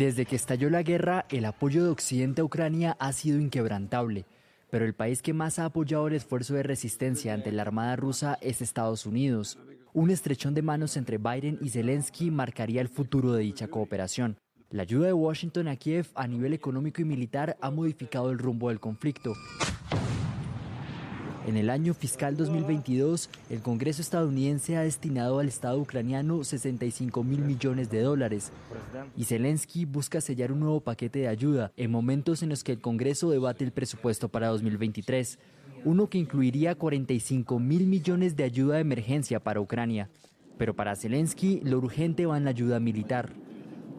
Desde que estalló la guerra, el apoyo de Occidente a Ucrania ha sido inquebrantable, pero el país que más ha apoyado el esfuerzo de resistencia ante la Armada rusa es Estados Unidos. Un estrechón de manos entre Biden y Zelensky marcaría el futuro de dicha cooperación. La ayuda de Washington a Kiev a nivel económico y militar ha modificado el rumbo del conflicto. En el año fiscal 2022, el Congreso estadounidense ha destinado al Estado ucraniano 65 mil millones de dólares y Zelensky busca sellar un nuevo paquete de ayuda en momentos en los que el Congreso debate el presupuesto para 2023, uno que incluiría 45 mil millones de ayuda de emergencia para Ucrania. Pero para Zelensky, lo urgente va en la ayuda militar.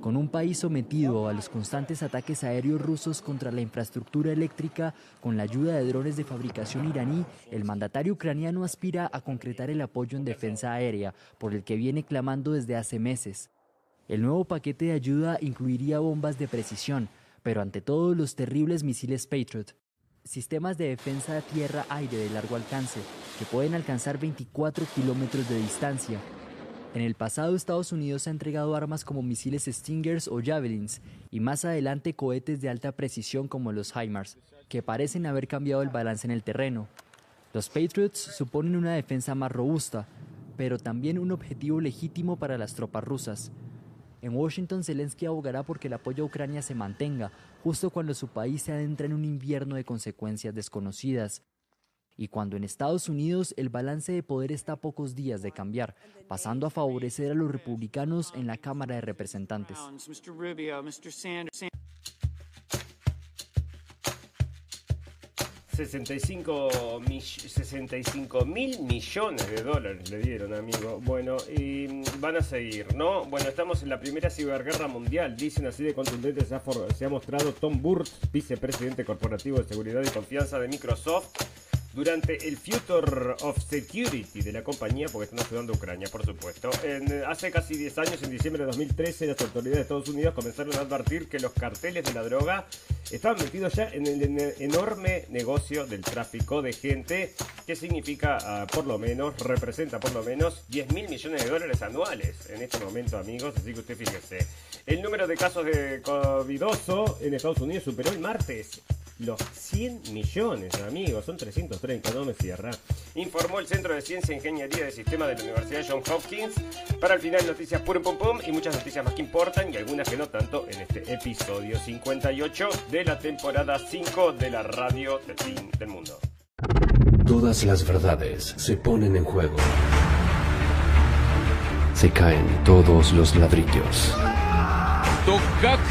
Con un país sometido a los constantes ataques aéreos rusos contra la infraestructura eléctrica con la ayuda de drones de fabricación iraní, el mandatario ucraniano aspira a concretar el apoyo en defensa aérea, por el que viene clamando desde hace meses. El nuevo paquete de ayuda incluiría bombas de precisión, pero ante todo los terribles misiles Patriot, sistemas de defensa tierra-aire de largo alcance, que pueden alcanzar 24 kilómetros de distancia, en el pasado Estados Unidos ha entregado armas como misiles Stingers o Javelins y más adelante cohetes de alta precisión como los HIMARS, que parecen haber cambiado el balance en el terreno. Los Patriots suponen una defensa más robusta, pero también un objetivo legítimo para las tropas rusas. En Washington, Zelensky abogará porque el apoyo a Ucrania se mantenga, justo cuando su país se adentra en un invierno de consecuencias desconocidas, y cuando en Estados Unidos el balance de poder está a pocos días de cambiar, pasando a favorecer a los republicanos en la Cámara de Representantes. 65 mil millones de dólares le dieron, amigo. Bueno, y van a seguir, ¿no? Bueno, estamos en la primera ciberguerra mundial. Dicen así de contundente se ha, se ha mostrado Tom Burt, vicepresidente corporativo de seguridad y confianza de Microsoft durante el Future of Security de la compañía, porque están ayudando a Ucrania, por supuesto. En, hace casi 10 años, en diciembre de 2013, las autoridades de Estados Unidos comenzaron a advertir que los carteles de la droga estaban metidos ya en el, enorme negocio del tráfico de gente, que significa, ah, por lo menos, representa por lo menos 10 mil millones de dólares anuales en este momento, amigos. Así que usted fíjese. El número de casos de covidoso en Estados Unidos superó el martes los 100 millones, amigos, son 330, no me cierra. Informó el Centro de Ciencia e Ingeniería de Sistema de la Universidad John Hopkins. Para el final, noticias pum pum pum y muchas noticias más que importan y algunas que no tanto en este episodio 58 de la temporada 5 de la radio del fin del mundo. Todas las verdades se ponen en juego. Se caen todos los ladrillos как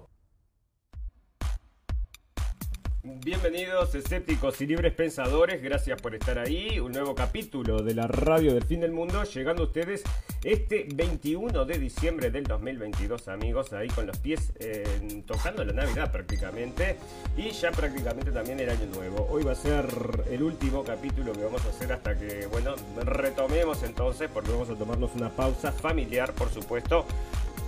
Bienvenidos escépticos y libres pensadores, gracias por estar ahí. Un nuevo capítulo de la radio del fin del mundo, llegando a ustedes este 21 de diciembre del 2022, amigos, ahí con los pies eh, tocando la Navidad prácticamente y ya prácticamente también el año nuevo. Hoy va a ser el último capítulo que vamos a hacer hasta que, bueno, retomemos entonces, porque vamos a tomarnos una pausa familiar, por supuesto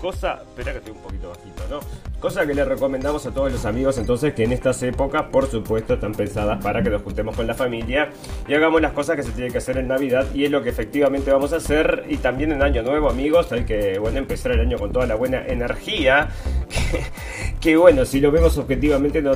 Cosa, espera que estoy un poquito bajito, ¿no? Cosa que le recomendamos a todos los amigos entonces que en estas épocas, por supuesto, están pensadas para que nos juntemos con la familia y hagamos las cosas que se tienen que hacer en Navidad y es lo que efectivamente vamos a hacer y también en Año Nuevo, amigos, hay que, bueno, empezar el año con toda la buena energía. Que, bueno, si lo vemos objetivamente, no,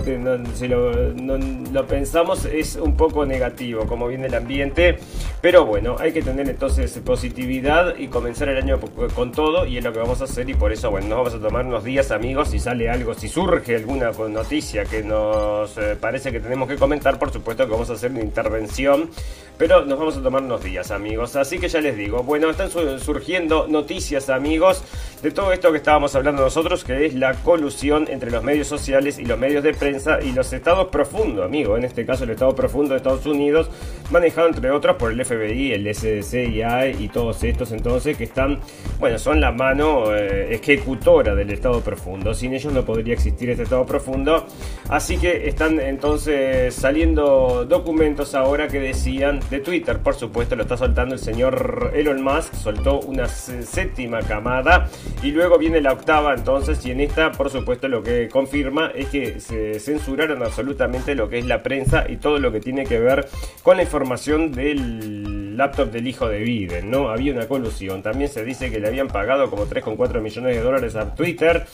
si lo, lo pensamos, es un poco negativo como viene el ambiente, pero bueno, hay que tener entonces positividad y comenzar el año con todo y es lo que vamos a hacer y por eso, bueno, nos vamos a tomar unos días, amigos. Si sale algo, si surge alguna noticia que nos eh, parece que tenemos que comentar, por supuesto que vamos a hacer una intervención. Pero nos vamos a tomar unos días, amigos. Así que ya les digo, bueno, están surgiendo noticias, amigos. De todo esto que estábamos hablando nosotros, que es la colusión entre los medios sociales y los medios de prensa y los estados profundos, amigo, en este caso el estado profundo de Estados Unidos, manejado entre otros por el FBI, el SDCIA y todos estos entonces que están, bueno, son la mano eh, ejecutora del estado profundo. Sin ellos no podría existir este estado profundo. Así que están entonces saliendo documentos ahora que decían de Twitter, por supuesto, lo está soltando el señor Elon Musk, soltó una séptima camada y luego viene la octava entonces y en esta, por supuesto, lo que confirma es que se censuraron absolutamente lo que es la prensa y todo lo que tiene que ver con la información del laptop del hijo de Biden, ¿no? Había una colusión. También se dice que le habían pagado como 3,4 millones de dólares a Twitter.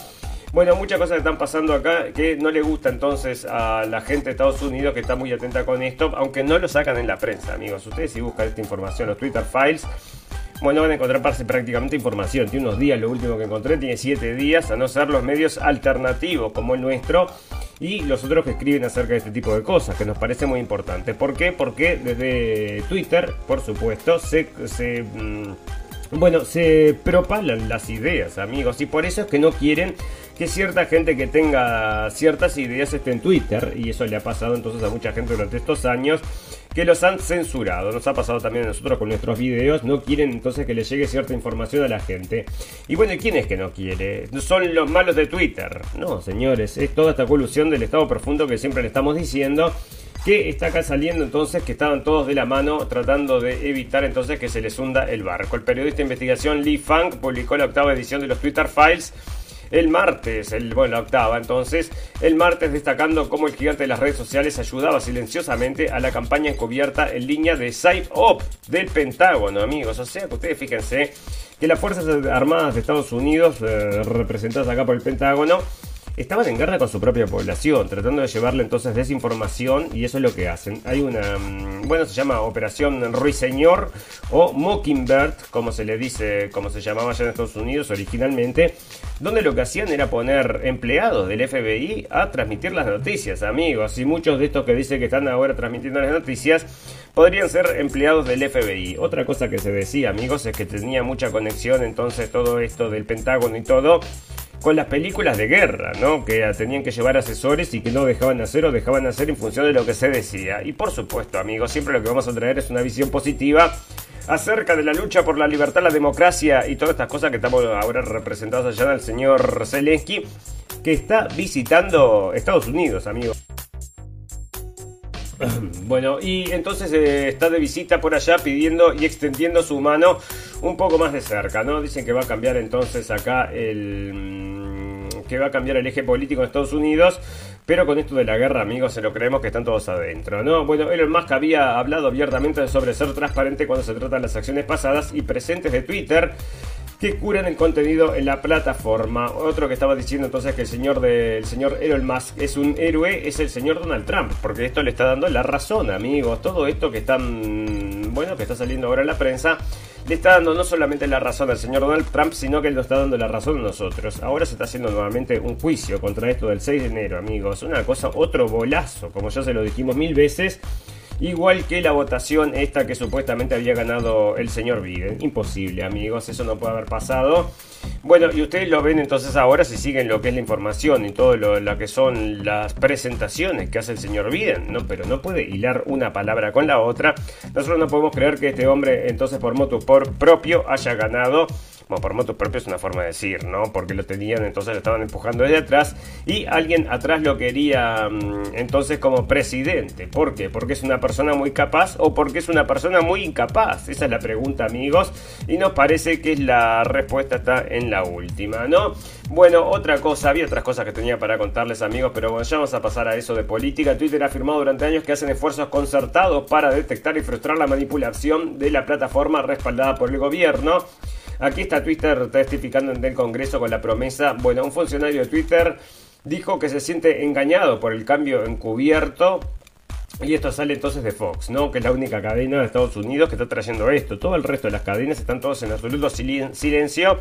Bueno, muchas cosas están pasando acá que no le gusta entonces a la gente de Estados Unidos que está muy atenta con esto, aunque no lo sacan en la prensa, amigos. Ustedes si buscan esta información, los Twitter Files, bueno, van a encontrar prácticamente información. Tiene unos días, lo último que encontré, tiene 7 días, a no ser los medios alternativos como el nuestro y los otros que escriben acerca de este tipo de cosas, que nos parece muy importante. ¿Por qué? Porque desde Twitter, por supuesto, se... mm, bueno, se propalan las ideas, amigos, y por eso es que no quieren que cierta gente que tenga ciertas ideas esté en Twitter, y eso le ha pasado entonces a mucha gente durante estos años, que los han censurado. Nos ha pasado también a nosotros con nuestros videos. No quieren entonces que le llegue cierta información a la gente. Y bueno, ¿quién es que no quiere? Son los malos de Twitter. No, señores, es toda esta colusión del estado profundo que siempre le estamos diciendo que está acá saliendo entonces que estaban todos de la mano tratando de evitar entonces que se les hunda el barco. El periodista de investigación Lee Fang publicó la octava edición de los Twitter Files el martes, el, bueno, la octava entonces, el martes destacando cómo el gigante de las redes sociales ayudaba silenciosamente a la campaña encubierta en línea de Up del Pentágono, amigos. O sea que ustedes fíjense que las Fuerzas Armadas de Estados Unidos, eh, representadas acá por el Pentágono, estaban en guerra con su propia población, tratando de llevarle entonces desinformación y eso es lo que hacen. Hay una, mm, bueno, se llama Operación Ruiseñor o Mockingbird, como se le dice, como se llamaba allá en Estados Unidos originalmente, donde lo que hacían era poner empleados del FBI a transmitir las noticias, amigos, y muchos de estos que dicen que están ahora transmitiendo las noticias podrían ser empleados del FBI. Otra cosa que se decía, amigos, es que tenía mucha conexión entonces todo esto del Pentágono y todo con las películas de guerra, ¿no? Que tenían que llevar asesores y que no dejaban hacer o dejaban hacer en función de lo que se decía. Y por supuesto, amigos, siempre lo que vamos a traer es una visión positiva acerca de la lucha por la libertad, la democracia y todas estas cosas que estamos ahora representados allá del señor Zelensky, que está visitando Estados Unidos, amigos. Bueno, y entonces eh, está de visita por allá pidiendo y extendiendo su mano un poco más de cerca, ¿no? Dicen que va a cambiar entonces acá el... Que va a cambiar el eje político de Estados Unidos. Pero con esto de la guerra, amigos, se lo creemos que están todos adentro, ¿no? Bueno, Elon Musk había hablado abiertamente sobre ser transparente cuando se trata de las acciones pasadas y presentes de Twitter que curan el contenido en la plataforma. Otro que estaba diciendo entonces que el señor del señor Elon Musk es un héroe es el señor Donald Trump, porque esto le está dando la razón, amigos. Todo esto que están, bueno, que está saliendo ahora en la prensa, le está dando no solamente la razón al señor Donald Trump, sino que le está dando la razón a nosotros. Ahora se está haciendo nuevamente un juicio contra esto del 6 de enero, amigos. Una cosa, otro bolazo, como ya se lo dijimos mil veces. Igual que la votación esta que supuestamente había ganado el señor Biden. Imposible, amigos, eso no puede haber pasado. Bueno, y ustedes lo ven entonces ahora si siguen lo que es la información y todo lo, que son las presentaciones que hace el señor Biden, ¿no? Pero no puede hilar una palabra con la otra. Nosotros no podemos creer que este hombre entonces por moto por propio haya ganado bueno, por moto propio es una forma de decir, ¿no? Porque lo tenían, entonces lo estaban empujando desde atrás y alguien atrás lo quería mm, entonces como presidente. ¿Por qué? Porque es una persona muy capaz o porque es una persona muy incapaz. Esa es la pregunta, amigos. Y nos parece que la respuesta está en la última, ¿no? Bueno, otra cosa, había otras cosas que tenía para contarles, amigos, pero bueno, ya vamos a pasar a eso de política. Twitter ha afirmado durante años que hacen esfuerzos concertados para detectar y frustrar la manipulación de la plataforma respaldada por el gobierno. Aquí está Twitter testificando en el Congreso con la promesa, bueno, un funcionario de Twitter dijo que se siente engañado por el cambio encubierto y esto sale entonces de Fox, ¿no? Que es la única cadena de Estados Unidos que está trayendo esto. Todo el resto de las cadenas están todos en absoluto silencio.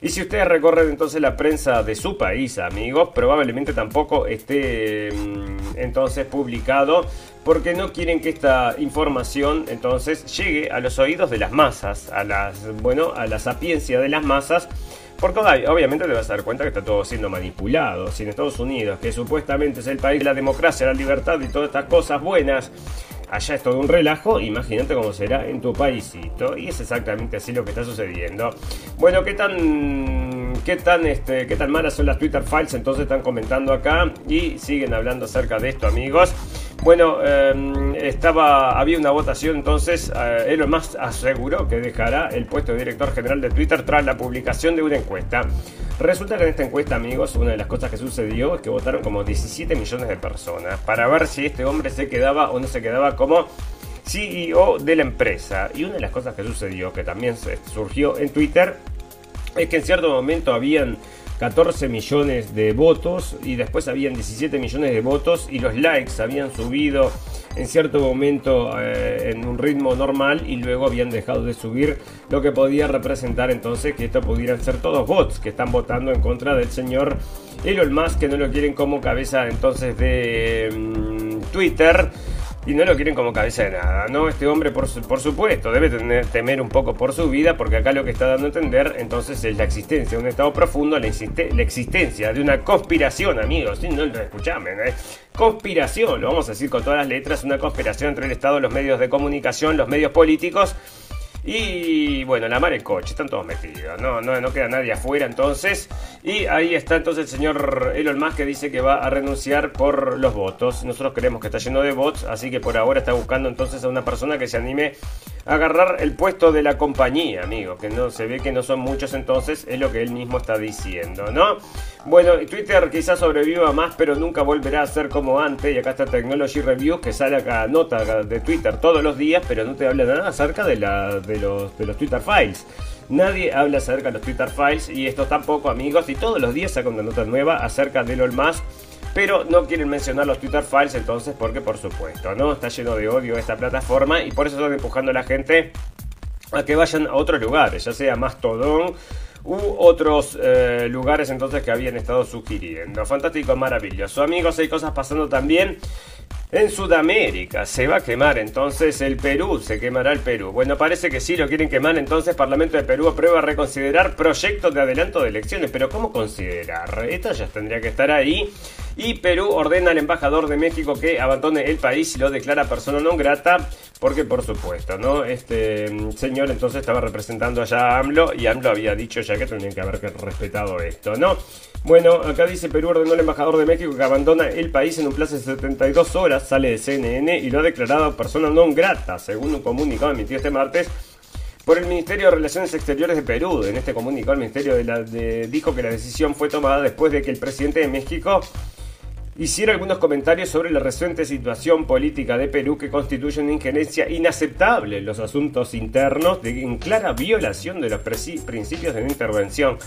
Y si ustedes recorren entonces la prensa de su país, amigos, probablemente tampoco esté mm, entonces publicado porque no quieren que esta información entonces llegue a los oídos de las masas, a las bueno, a la sapiencia de las masas Porque obviamente te vas a dar cuenta que está todo siendo manipulado. Si en Estados Unidos, que supuestamente es el país de la democracia, la libertad y todas estas cosas buenas, allá es todo un relajo, imagínate cómo será en tu paísito. Y es exactamente así lo que está sucediendo. Bueno, ¿qué tan, qué tan, este, qué tan malas son las Twitter Files? Entonces están comentando acá y siguen hablando acerca de esto, amigos. Bueno, em, estaba, había una votación, entonces eh, Elon Musk aseguró que dejará el puesto de director general de Twitter tras la publicación de una encuesta. Resulta que en esta encuesta, amigos, una de las cosas que sucedió es que votaron como 17 millones de personas para ver si este hombre se quedaba o no se quedaba como CEO de la empresa. Y una de las cosas que sucedió, que también surgió en Twitter, es que en cierto momento habían 14 millones de votos y después habían 17 millones de votos y los likes habían subido en cierto momento eh, en un ritmo normal y luego habían dejado de subir lo que podía representar entonces que esto pudieran ser todos bots que están votando en contra del señor Elon Musk que no lo quieren como cabeza entonces de mm, Twitter y no lo quieren como cabeza de nada, ¿no? Este hombre, por, por supuesto, debe temer un poco por su vida, porque acá lo que está dando a entender entonces es la existencia de un estado profundo, la, existencia de una conspiración, amigos, ¿sí? no lo escuchamen, ¿eh? Conspiración, lo vamos a decir con todas las letras, una conspiración entre el Estado, los medios de comunicación, los medios políticos y bueno, la mar en coche, están todos metidos, no, no, no queda nadie afuera entonces. Y ahí está entonces el señor Elon Musk que dice que va a renunciar por los votos. Nosotros creemos que está lleno de bots, así que por ahora está buscando entonces a una persona que se anime agarrar el puesto de la compañía, amigo. Que no se ve que no son muchos entonces, es lo que él mismo está diciendo, ¿no? Bueno, Twitter quizás sobreviva más, pero nunca volverá a ser como antes. Y acá está Technology Review, que sale acá nota de Twitter todos los días, pero no te habla nada acerca de, los, Twitter Files. Nadie habla acerca de los Twitter Files y esto tampoco, amigos. Y todos los días saca una nota nueva acerca de Elon Musk. Pero no quieren mencionar los Twitter Files entonces porque por supuesto, ¿no? Está lleno de odio esta plataforma y por eso están empujando a la gente a que vayan a otros lugares, ya sea Mastodon u otros eh, lugares entonces que habían estado sugiriendo. Fantástico, maravilloso. Amigos, hay cosas pasando también en Sudamérica se va a quemar entonces el Perú, se quemará el Perú. Bueno, parece que sí lo quieren quemar, entonces Parlamento de Perú aprueba reconsiderar proyectos de adelanto de elecciones. Pero ¿cómo considerar? Esto ya tendría que estar ahí. Y Perú ordena al embajador de México que abandone el país y lo declara persona no grata, porque por supuesto, ¿no? Este mm, señor entonces estaba representando allá a AMLO y AMLO había dicho ya que tenían que haber respetado esto, ¿no? Bueno, acá dice Perú ordenó al embajador de México que abandona el país en un plazo de 72 horas, sale de CNN y lo ha declarado persona no grata, según un comunicado emitido este martes por el Ministerio de Relaciones Exteriores de Perú. En este comunicado el Ministerio dijo que la decisión fue tomada después de que el presidente de México hiciera algunos comentarios sobre la reciente situación política de Perú que constituye una injerencia inaceptable en los asuntos internos de, en clara violación de los principios de intervención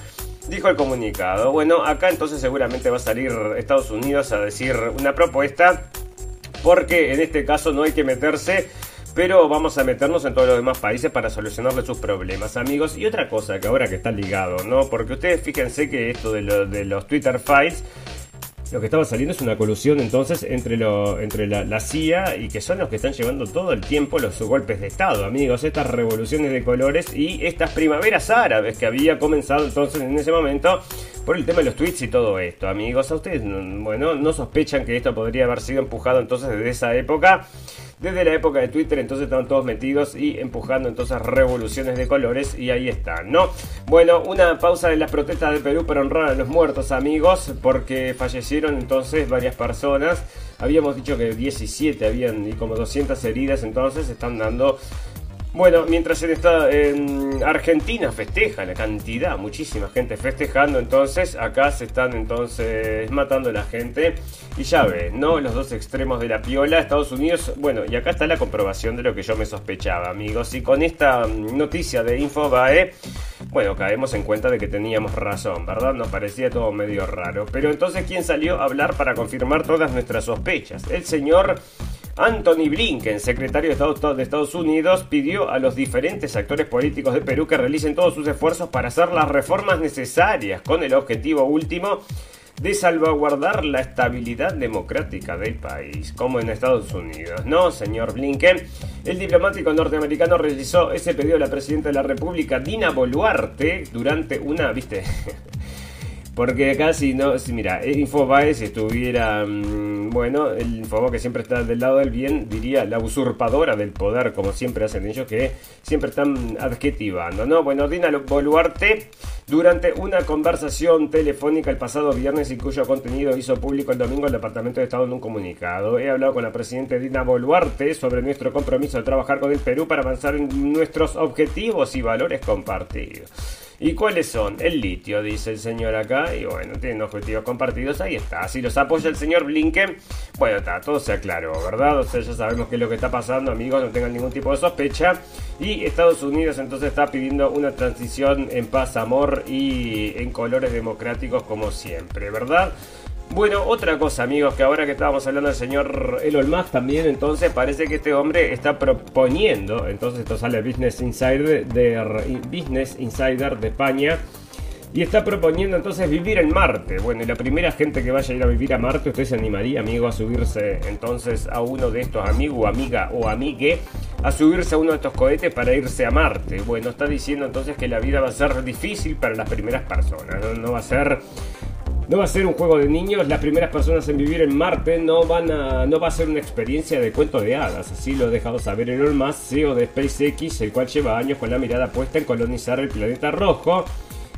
dijo el comunicado. Bueno, acá entonces seguramente va a salir Estados Unidos a decir una propuesta, porque en este caso no hay que meterse, pero vamos a meternos en todos los demás países para solucionarle sus problemas, amigos. Y otra cosa que ahora que está ligado, ¿no? Porque ustedes fíjense que esto de, de los Twitter Files lo que estaba saliendo es una colusión entonces entre, lo, entre la, CIA y que son los que están llevando todo el tiempo los golpes de Estado, amigos, estas revoluciones de colores y estas primaveras árabes que había comenzado entonces en ese momento por el tema de los tweets y todo esto, amigos. A ustedes, bueno, no sospechan que esto podría haber sido empujado entonces desde esa época desde la época de Twitter, entonces estaban todos metidos y empujando entonces revoluciones de colores y ahí están, ¿no? Bueno, una pausa de las protestas de Perú para honrar a los muertos, amigos, porque fallecieron entonces varias personas. Habíamos dicho que 17 habían y como 200 heridas, entonces están dando bueno, mientras en, Argentina festeja la cantidad, muchísima gente festejando, entonces acá se están entonces matando la gente. Y ya ves, ¿no? Los dos extremos de la piola, Estados Unidos, bueno, y acá está la comprobación de lo que yo me sospechaba, amigos. Y con esta noticia de Infobae, bueno, caemos en cuenta de que teníamos razón, ¿verdad? Nos parecía todo medio raro. Pero entonces, ¿quién salió a hablar para confirmar todas nuestras sospechas? El señor Anthony Blinken, secretario de Estados, de Estados Unidos, pidió a los diferentes actores políticos de Perú que realicen todos sus esfuerzos para hacer las reformas necesarias con el objetivo último de salvaguardar la estabilidad democrática del país, como en Estados Unidos. No, señor Blinken. El diplomático norteamericano realizó ese pedido a la presidenta de la República, Dina Boluarte, durante una, viste, porque acá si no, si mira, Infobae si estuviera, mm, bueno, el Infobae que siempre está del lado del bien, diría la usurpadora del poder, como siempre hacen ellos, que siempre están adjetivando, ¿no? Bueno, Dina Boluarte, durante una conversación telefónica el pasado viernes y cuyo contenido hizo público el domingo el Departamento de Estado en un comunicado. He hablado con la presidenta Dina Boluarte sobre nuestro compromiso de trabajar con el Perú para avanzar en nuestros objetivos y valores compartidos. ¿Y cuáles son? El litio, dice el señor acá. Y bueno, tienen objetivos compartidos. Ahí está. Si los apoya el señor Blinken, bueno, está, todo se aclaró, ¿verdad? O sea, ya sabemos qué es lo que está pasando, amigos. No tengan ningún tipo de sospecha. Y Estados Unidos entonces está pidiendo una transición en paz, amor y en colores democráticos como siempre, ¿verdad? Bueno, otra cosa, amigos, que ahora que estábamos hablando del señor Elon Musk también, entonces parece que este hombre está proponiendo, entonces esto sale Business Insider de Business Insider de España. Y está proponiendo entonces vivir en Marte. Bueno, y la primera gente que vaya a ir a vivir a Marte, usted se animaría, amigo, a subirse entonces a uno de estos amigos, amiga o amigue, a subirse a uno de estos cohetes para irse a Marte. Bueno, está diciendo entonces que la vida va a ser difícil para las primeras personas. no va a ser no va a ser un juego de niños, las primeras personas en vivir en Marte no van a, no va a ser una experiencia de cuento de hadas, así lo ha dejado saber Elon Musk, CEO de SpaceX, el cual lleva años con la mirada puesta en colonizar el planeta rojo.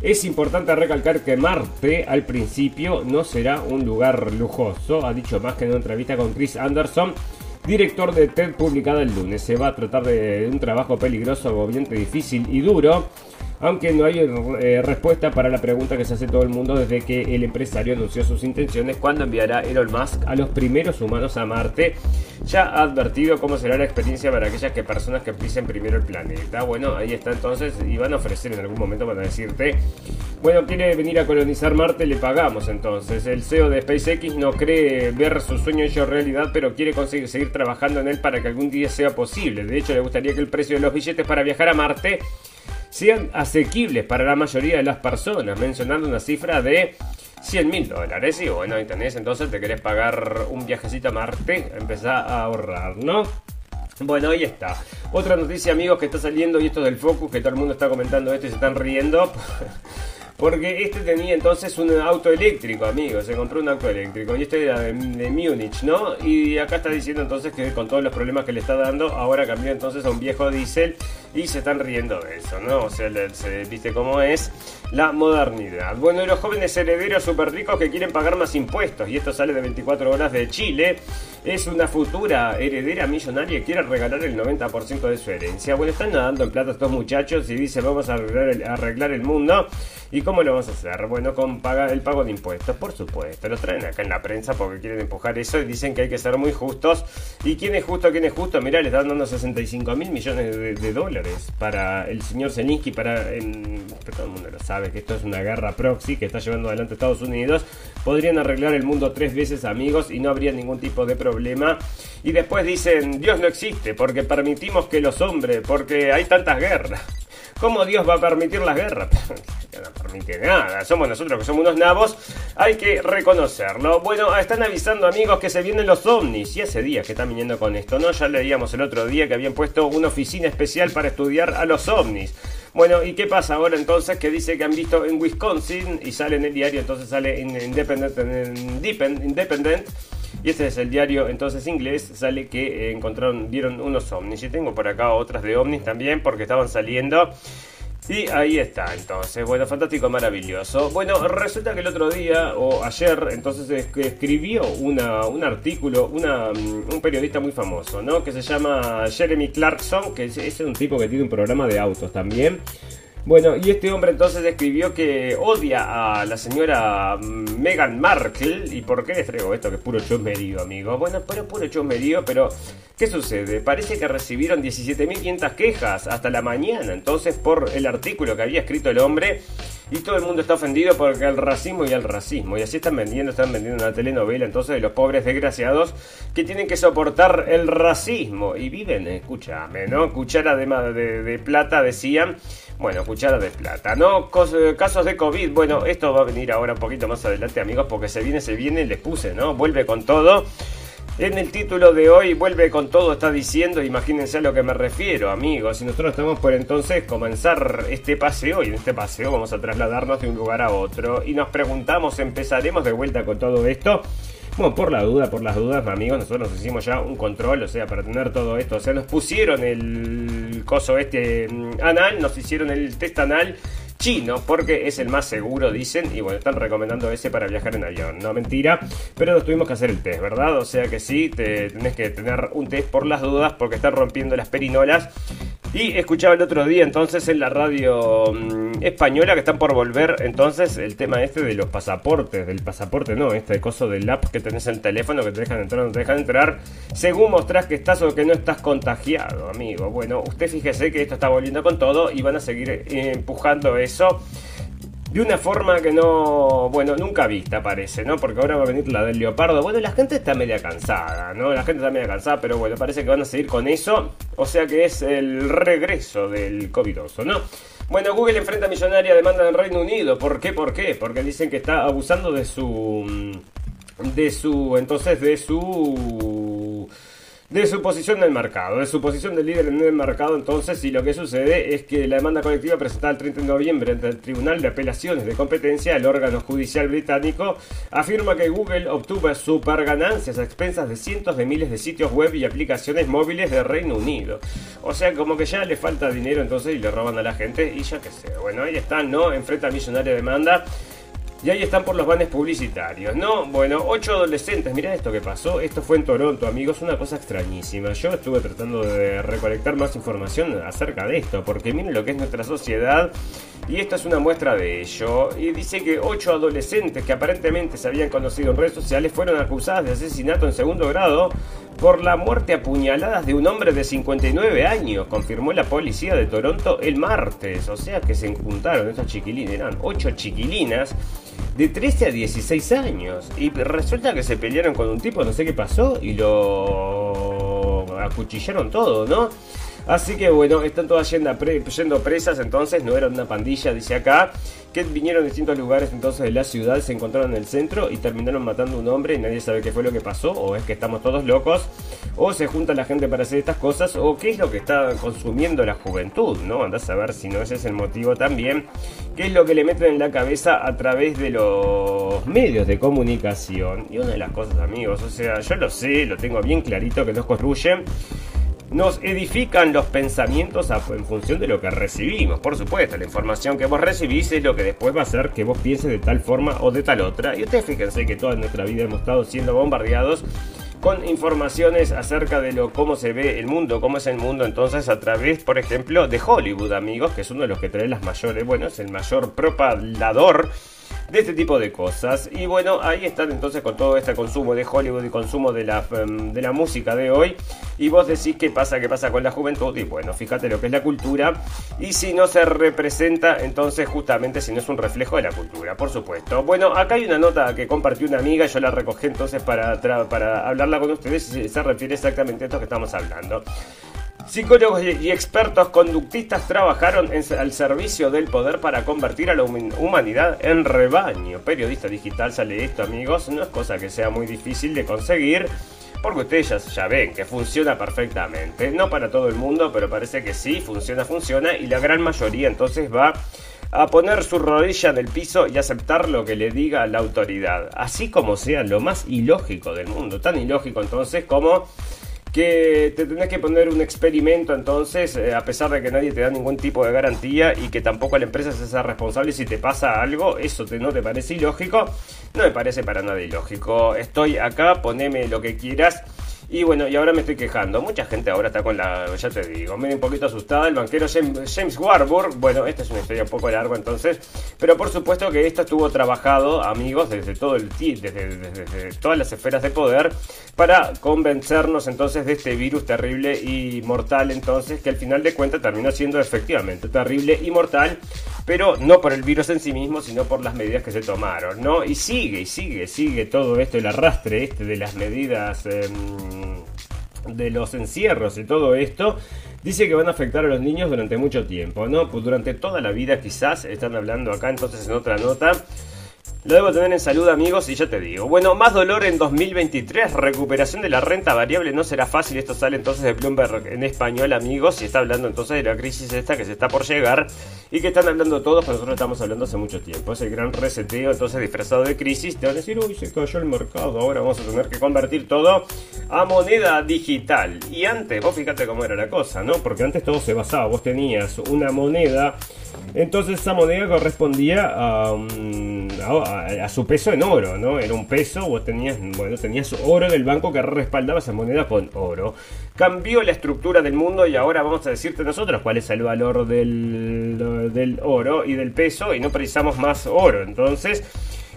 Es importante recalcar que Marte al principio no será un lugar lujoso, ha dicho más que en una entrevista con Chris Anderson, director de TED publicada el lunes. Se va a tratar de un trabajo peligroso, agobiante, difícil y duro aunque no hay eh, respuesta para la pregunta que se hace todo el mundo desde que el empresario anunció sus intenciones cuando enviará Elon Musk a los primeros humanos a Marte. Ya ha advertido cómo será la experiencia para aquellas que personas que pisen primero el planeta. Bueno, ahí está entonces y van a ofrecer en algún momento para decirte, bueno, quiere venir a colonizar Marte, le pagamos entonces. El CEO de SpaceX no cree ver su sueño hecho realidad, pero quiere conseguir seguir trabajando en él para que algún día sea posible. De hecho, le gustaría que el precio de los billetes para viajar a Marte sean asequibles para la mayoría de las personas, mencionando una cifra de 100 mil dólares. Y bueno, ahí tenés, entonces te querés pagar un viajecito a Marte, empezá a ahorrar, ¿no? Bueno, ahí está. Otra noticia, amigos, que está saliendo, y esto del Focus, que todo el mundo está comentando esto y se están riendo. Porque este tenía entonces un auto eléctrico, amigos. Se compró un auto eléctrico. Y este era de, Múnich, ¿no? Y acá está diciendo entonces que con todos los problemas que le está dando, ahora cambió entonces a un viejo diésel y se están riendo de eso, ¿no? O sea, se, viste cómo es la modernidad. Bueno, y los jóvenes herederos súper ricos que quieren pagar más impuestos, y esto sale de 24 horas de Chile, es una futura heredera millonaria que quiere regalar el 90% de su herencia. Bueno, están nadando en plata estos muchachos y dicen vamos a arreglar el, mundo. ¿Y cómo lo vamos a hacer? Bueno, con paga, el pago de impuestos, por supuesto. Los traen acá en la prensa porque quieren empujar eso y dicen que hay que ser muy justos. ¿Y quién es justo? ¿Quién es justo? Mirá, les están dando 65 mil millones de dólares para el señor Zelensky, para todo el mundo lo sabe que esto es una guerra proxy que está llevando adelante Estados Unidos, podrían arreglar el mundo tres veces amigos y no habría ningún tipo de problema. Y después dicen, Dios no existe porque permitimos que los hombres, porque hay tantas guerras. ¿Cómo Dios va a permitir las guerras? no permite nada, somos nosotros que somos unos nabos, hay que reconocerlo. Bueno, están avisando amigos que se vienen los ovnis, y hace días que están viniendo con esto, ¿no? Ya leíamos el otro día que habían puesto una oficina especial para estudiar a los ovnis. Bueno, ¿y qué pasa ahora entonces? Que dice que han visto en Wisconsin y sale en el diario, entonces sale en Independent, en Independent y este es el diario entonces inglés, sale que eh, encontraron, vieron unos ovnis. Y tengo por acá otras de ovnis también porque estaban saliendo. Y ahí está, entonces, bueno, fantástico, maravilloso. Bueno, resulta que el otro día, o ayer, entonces escribió una, un artículo, una, un periodista muy famoso, ¿no? Que se llama Jeremy Clarkson, que es un tipo que tiene un programa de autos también. Bueno, y este hombre entonces describió que odia a la señora Meghan Markle. ¿Y por qué les traigo esto? Que es puro chusmerío, amigo. Bueno, pero puro chusmerío, pero ¿qué sucede? Parece que recibieron 17.500 quejas hasta la mañana, entonces, por el artículo que había escrito el hombre. Y todo el mundo está ofendido porque el racismo y el racismo. Y así están vendiendo, están vendiendo una telenovela entonces de los pobres desgraciados que tienen que soportar el racismo. Y viven, escúchame, ¿no? Cuchara de, de plata, decían Bueno, cuchara de plata, ¿no? casos de COVID, bueno, esto va a venir ahora un poquito más adelante, amigos, porque se viene, se viene, les puse, ¿no? Vuelve con todo. En el título de hoy vuelve con todo, está diciendo, imagínense a lo que me refiero, amigos. Y nosotros estamos por entonces comenzar este paseo y en este paseo vamos a trasladarnos de un lugar a otro. Y nos preguntamos, ¿empezaremos de vuelta con todo esto? Bueno, por la duda, por las dudas, amigos, nosotros nos hicimos ya un control, o sea, para tener todo esto. O sea, nos pusieron el coso este mm, anal, nos hicieron el test anal chino, porque es el más seguro, dicen, y bueno, están recomendando ese para viajar en avión. No, mentira, pero nos tuvimos que hacer el test, ¿verdad? O sea que sí, te, tenés que tener un test por las dudas, porque están rompiendo las perinolas. Y escuchaba el otro día entonces en la radio mm, española que están por volver entonces el tema este de los pasaportes, del pasaporte, no, este coso del app que tenés en el teléfono que te dejan entrar o no te dejan entrar, según mostrás que estás o que no estás contagiado, amigo. Bueno, usted fíjese que esto está volviendo con todo y van a seguir eh, empujando eso de una forma que no, bueno, nunca vista parece, ¿no? Porque ahora va a venir la del leopardo. Bueno, la gente está media cansada, ¿no? La gente está media cansada, pero bueno, parece que van a seguir con eso. O sea que es el regreso del covidoso, ¿no? Bueno, Google enfrenta a millonaria demanda en Reino Unido. ¿Por qué? ¿Por qué? Porque dicen que está abusando de su... De su... Entonces, de su de su posición en el mercado, de su posición de líder en el mercado entonces, y lo que sucede es que la demanda colectiva presentada el 30 de noviembre ante el Tribunal de Apelaciones de Competencia, el órgano judicial británico, afirma que Google obtuvo super ganancias a expensas de cientos de miles de sitios web y aplicaciones móviles de Reino Unido. O sea, como que ya le falta dinero entonces y le roban a la gente y ya que sé. Bueno, ahí está, ¿no? Enfrenta a millonaria demanda y ahí están por los banes publicitarios, ¿no? Bueno, ocho adolescentes, mirá esto que pasó. Esto fue en Toronto, amigos, una cosa extrañísima. Yo estuve tratando de recolectar más información acerca de esto, porque miren lo que es nuestra sociedad. Y esta es una muestra de ello. Y dice que ocho adolescentes que aparentemente se habían conocido en redes sociales fueron acusadas de asesinato en segundo grado por la muerte a puñaladas de un hombre de 59 años, confirmó la policía de Toronto el martes. O sea que se juntaron esas chiquilinas, eran ocho chiquilinas de 13 a 16 años. Y resulta que se pelearon con un tipo, no sé qué pasó, y lo acuchillaron todo, ¿no? Así que bueno, están todas yendo, presas, entonces no eran una pandilla, dice acá, que vinieron de distintos lugares entonces de la ciudad, se encontraron en el centro y terminaron matando a un hombre y nadie sabe qué fue lo que pasó, o es que estamos todos locos, o se junta la gente para hacer estas cosas, o qué es lo que está consumiendo la juventud, ¿no? Andás a ver si no ese es el motivo también, qué es lo que le meten en la cabeza a través de los medios de comunicación. Y una de las cosas, amigos, o sea, yo lo sé, lo tengo bien clarito que nos construyen nos edifican los pensamientos en función de lo que recibimos. Por supuesto, la información que vos recibís es lo que después va a hacer que vos pienses de tal forma o de tal otra. Y ustedes fíjense que toda nuestra vida hemos estado siendo bombardeados con informaciones acerca de lo cómo se ve el mundo, cómo es el mundo entonces a través, por ejemplo, de Hollywood, amigos, que es uno de los que trae las mayores, bueno, es el mayor propagador de este tipo de cosas. Y bueno, ahí están entonces con todo este consumo de Hollywood y consumo de la, em, de la música de hoy. Y vos decís qué pasa, qué pasa con la juventud. Y bueno, fíjate lo que es la cultura. Y si no se representa, entonces justamente si no es un reflejo de la cultura, por supuesto. Bueno, acá hay una nota que compartió una amiga, yo la recogí entonces para, para hablarla con ustedes y se refiere exactamente a esto que estamos hablando. Psicólogos y expertos conductistas trabajaron al servicio del poder para convertir a la humanidad en rebaño. Periodista digital sale esto, amigos. No es cosa que sea muy difícil de conseguir. Porque ustedes ya, ven que funciona perfectamente. No para todo el mundo, pero parece que sí, funciona, funciona. Y la gran mayoría entonces va a poner su rodilla en el piso y aceptar lo que le diga la autoridad. Así como sea lo más ilógico del mundo. Tan ilógico entonces como que te tenés que poner un experimento entonces, eh, a pesar de que nadie te da ningún tipo de garantía y que tampoco la empresa se hace responsable si te pasa algo, eso no te parece ilógico, no me parece para nada ilógico. Estoy acá, poneme lo que quieras y bueno, y ahora me estoy quejando. Mucha gente ahora está con la, ya te digo, medio un poquito asustada. El banquero James, Warburg, bueno, esta es una historia un poco larga entonces, pero por supuesto que esto estuvo trabajado, amigos, desde todo el desde, desde, todas las esferas de poder para convencernos entonces de este virus terrible y mortal entonces, que al final de cuentas terminó siendo efectivamente terrible y mortal, pero no por el virus en sí mismo, sino por las medidas que se tomaron, ¿no? Y sigue, y sigue, sigue todo esto, el arrastre este de las medidas... Em, de los encierros y todo esto dice que van a afectar a los niños durante mucho tiempo, ¿no? Pues durante toda la vida quizás, están hablando acá entonces en otra nota. Lo debo tener en salud, amigos, y ya te digo. Bueno, más dolor en 2023. Recuperación de la renta variable no será fácil. Esto sale entonces de Bloomberg en español, amigos. Y está hablando entonces de la crisis esta que se está por llegar y que están hablando todos, pero nosotros estamos hablando hace mucho tiempo. Es el gran reseteo, entonces disfrazado de crisis. Te van a decir, uy, se cayó el mercado. Ahora vamos a tener que convertir todo a moneda digital. Y antes, vos fíjate cómo era la cosa, ¿no? Porque antes todo se basaba. Vos tenías una moneda entonces esa moneda correspondía a, su peso en oro, ¿no? Era un peso, vos tenías, bueno, tenías oro del banco que respaldaba esa moneda con oro. Cambió la estructura del mundo y ahora vamos a decirte nosotros cuál es el valor del, oro y del peso y no precisamos más oro. Entonces...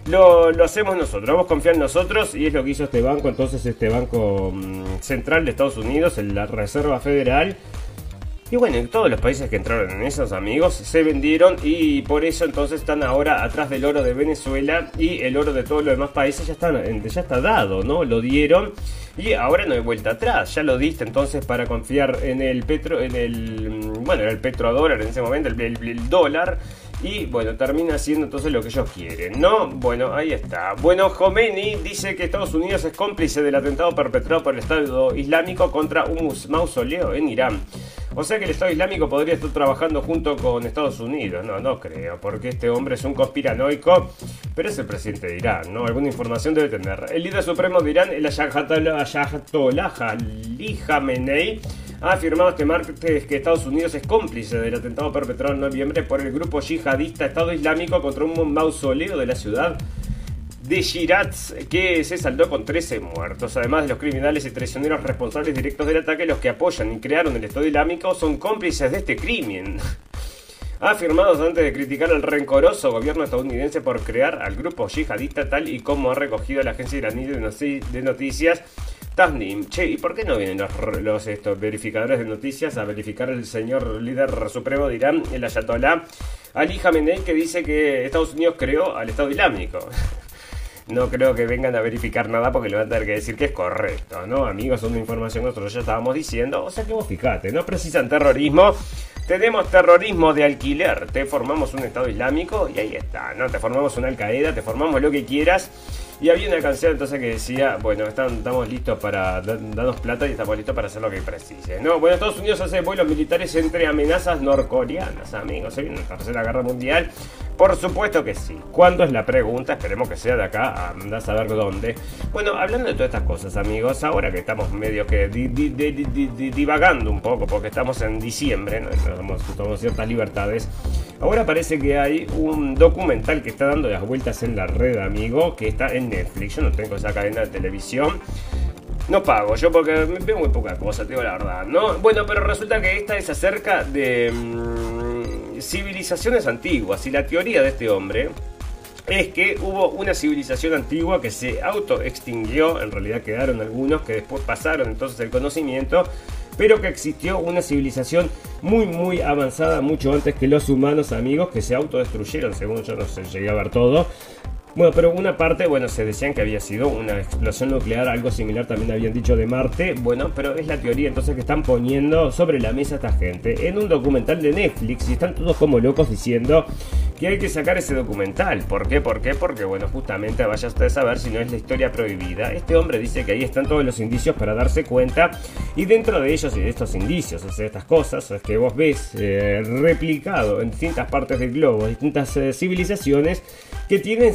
Lo, hacemos nosotros, vamos a confiar en nosotros y es lo que hizo este banco, entonces este banco mm, central de Estados Unidos, la Reserva Federal, y bueno, todos los países que entraron en esos amigos se vendieron y por eso entonces están ahora atrás del oro de Venezuela y el oro de todos los demás países ya, están, ya está dado, ¿no? Lo dieron y ahora no hay vuelta atrás. Ya lo diste entonces para confiar en el petro, en el, bueno, en el petrodólar en ese momento, el, dólar. Y bueno, termina siendo entonces lo que ellos quieren, ¿no? Bueno, ahí está. Bueno, Khomeini dice que Estados Unidos es cómplice del atentado perpetrado por el Estado Islámico contra un mausoleo en Irán. O sea que el Estado Islámico podría estar trabajando junto con Estados Unidos. No, no creo, porque este hombre es un conspiranoico, pero es el presidente de Irán, ¿no? Alguna información debe tener. El líder supremo de Irán, el Ayatollah Ali Khamenei, ha afirmado este martes que Estados Unidos es cómplice del atentado perpetrado en noviembre por el grupo yihadista Estado Islámico contra un mausoleo de la ciudad de Shiraz, que se saldó con 13 muertos. Además de los criminales y traicioneros responsables directos del ataque, los que apoyan y crearon el Estado Islámico son cómplices de este crimen. Afirmados antes de criticar al rencoroso gobierno estadounidense por crear al grupo yihadista tal y como ha recogido la agencia iraní de noticias Tasnim. Che, ¿y por qué no vienen los, estos verificadores de noticias a verificar el señor líder supremo de Irán, el Ayatollah Ali Khamenei, que dice que Estados Unidos creó al Estado Islámico? no creo que vengan a verificar nada porque le van a tener que decir que es correcto, ¿no? Amigos, una información que nosotros ya estábamos diciendo. O sea que vos fijate, no precisan terrorismo. Tenemos terrorismo de alquiler. Te formamos un Estado Islámico y ahí está, ¿no? Te formamos una Al Qaeda, te formamos lo que quieras y había una canción entonces que decía, bueno, estamos listos para darnos plata y estamos listos para hacer lo que precise. No, bueno, Estados Unidos hace vuelos militares entre amenazas norcoreanas, amigos. Se viene la tercera guerra mundial. Por supuesto que sí. ¿Cuándo es la pregunta? Esperemos que sea de acá, anda a saber dónde. Bueno, hablando de todas estas cosas, amigos, ahora que estamos medio que divagando un poco, porque estamos en diciembre, ¿no? Tenemos, ciertas libertades. Ahora parece que hay un documental que está dando las vueltas en la red, amigo, que está en Netflix. Yo no tengo esa cadena de televisión. No pago, yo porque veo muy poca cosa, digo la verdad, ¿no? Bueno, pero resulta que esta es acerca de mm, civilizaciones antiguas y la teoría de este hombre es que hubo una civilización antigua que se autoextinguió, en realidad quedaron algunos que después pasaron entonces el conocimiento, pero que existió una civilización muy muy avanzada mucho antes que los humanos amigos que se autodestruyeron, según yo no sé, llegué a ver todo. Bueno, pero una parte, bueno, se decían que había sido una explosión nuclear, algo similar también habían dicho de Marte. Bueno, pero es la teoría entonces que están poniendo sobre la mesa esta gente en un documental de Netflix y están todos como locos diciendo que hay que sacar ese documental. ¿Por qué? ¿Por qué? Porque, bueno, justamente vaya usted a saber si no es la historia prohibida. Este hombre dice que ahí están todos los indicios para darse cuenta y dentro de ellos y de estos indicios, o sea, estas cosas, es que vos ves eh, replicado en distintas partes del globo, distintas eh, civilizaciones que tienen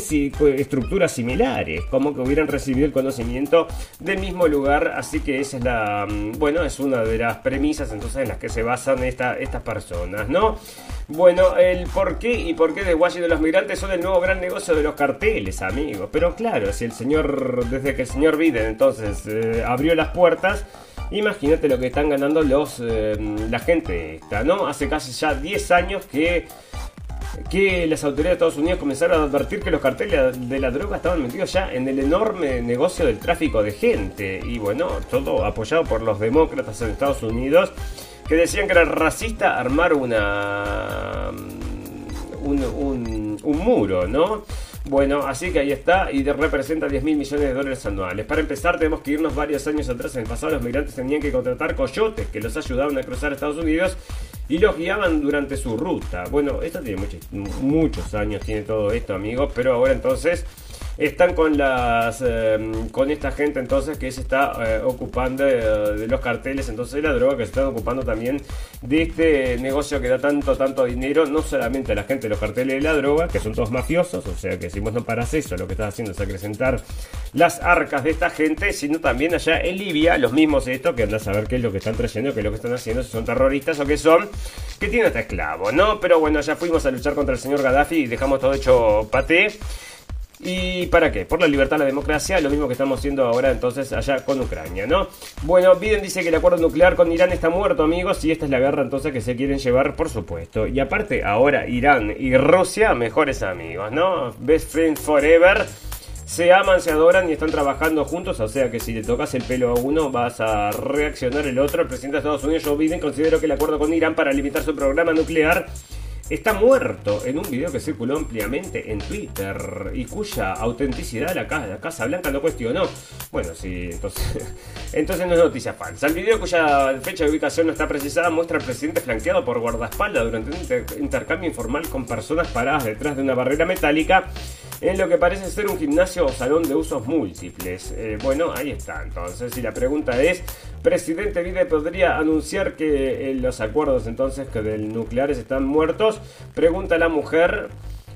estructuras similares, como que hubieran recibido el conocimiento del mismo lugar, así que esa es la, mm, bueno, es una de las premisas entonces en las que se basan esta, estas personas, ¿no? Bueno, el por qué y por qué de Washington los migrantes son el nuevo gran negocio de los carteles, amigos. Pero claro, si el señor, desde que el señor Biden entonces eh, abrió las puertas, imagínate lo que están ganando los eh, la gente esta, ¿no? Hace casi ya 10 años que que las autoridades de Estados Unidos comenzaron a advertir que los carteles de la droga estaban metidos ya en el enorme negocio del tráfico de gente. Y bueno, todo apoyado por los demócratas en Estados Unidos, que decían que era racista armar una... un, un, un muro, ¿no? Bueno, así que ahí está y representa 10 mil millones de dólares anuales. Para empezar, tenemos que irnos varios años atrás. En el pasado, los migrantes tenían que contratar coyotes que los ayudaban a cruzar Estados Unidos y los guiaban durante su ruta. Bueno, esto tiene muchos, muchos años, tiene todo esto, amigos, pero ahora entonces están con las em, con esta gente entonces que se está eh, ocupando de, los carteles. Entonces de la droga que se están ocupando también de este negocio que da tanto tanto dinero no solamente a la gente de los carteles de la droga que son todos mafiosos o sea que si vos no paras eso lo que estás haciendo es acrecentar las arcas de esta gente sino también allá en Libia los mismos esto que andas a ver qué es lo que están trayendo qué es lo que están haciendo si son terroristas o qué son que tienen hasta esclavos no pero bueno ya fuimos a luchar contra el señor Gaddafi y dejamos todo hecho paté ¿Y para qué? Por la libertad, la democracia, lo mismo que estamos haciendo ahora entonces allá con Ucrania, ¿no? Bueno, Biden dice que el acuerdo nuclear con Irán está muerto, amigos, y esta es la guerra entonces que se quieren llevar, por supuesto. Y aparte, ahora Irán y Rusia, mejores amigos, ¿no? Best friends forever. Se aman, se adoran y están trabajando juntos, o sea que si le tocas el pelo a uno vas a reaccionar el otro. El presidente de Estados Unidos, Joe Biden, consideró que el acuerdo con Irán para limitar su programa nuclear está muerto en un video que circuló ampliamente en Twitter y cuya autenticidad la, Casa Blanca no cuestionó. Bueno, sí, entonces, entonces no es noticia falsa. El video cuya fecha de ubicación no está precisada muestra al presidente flanqueado por guardaespaldas durante un intercambio informal con personas paradas detrás de una barrera metálica en lo que parece ser un gimnasio o salón de usos múltiples. Eh, bueno, ahí está. Entonces, si la pregunta es, presidente Biden podría anunciar que eh, los acuerdos entonces que del nucleares están muertos, pregunta la mujer.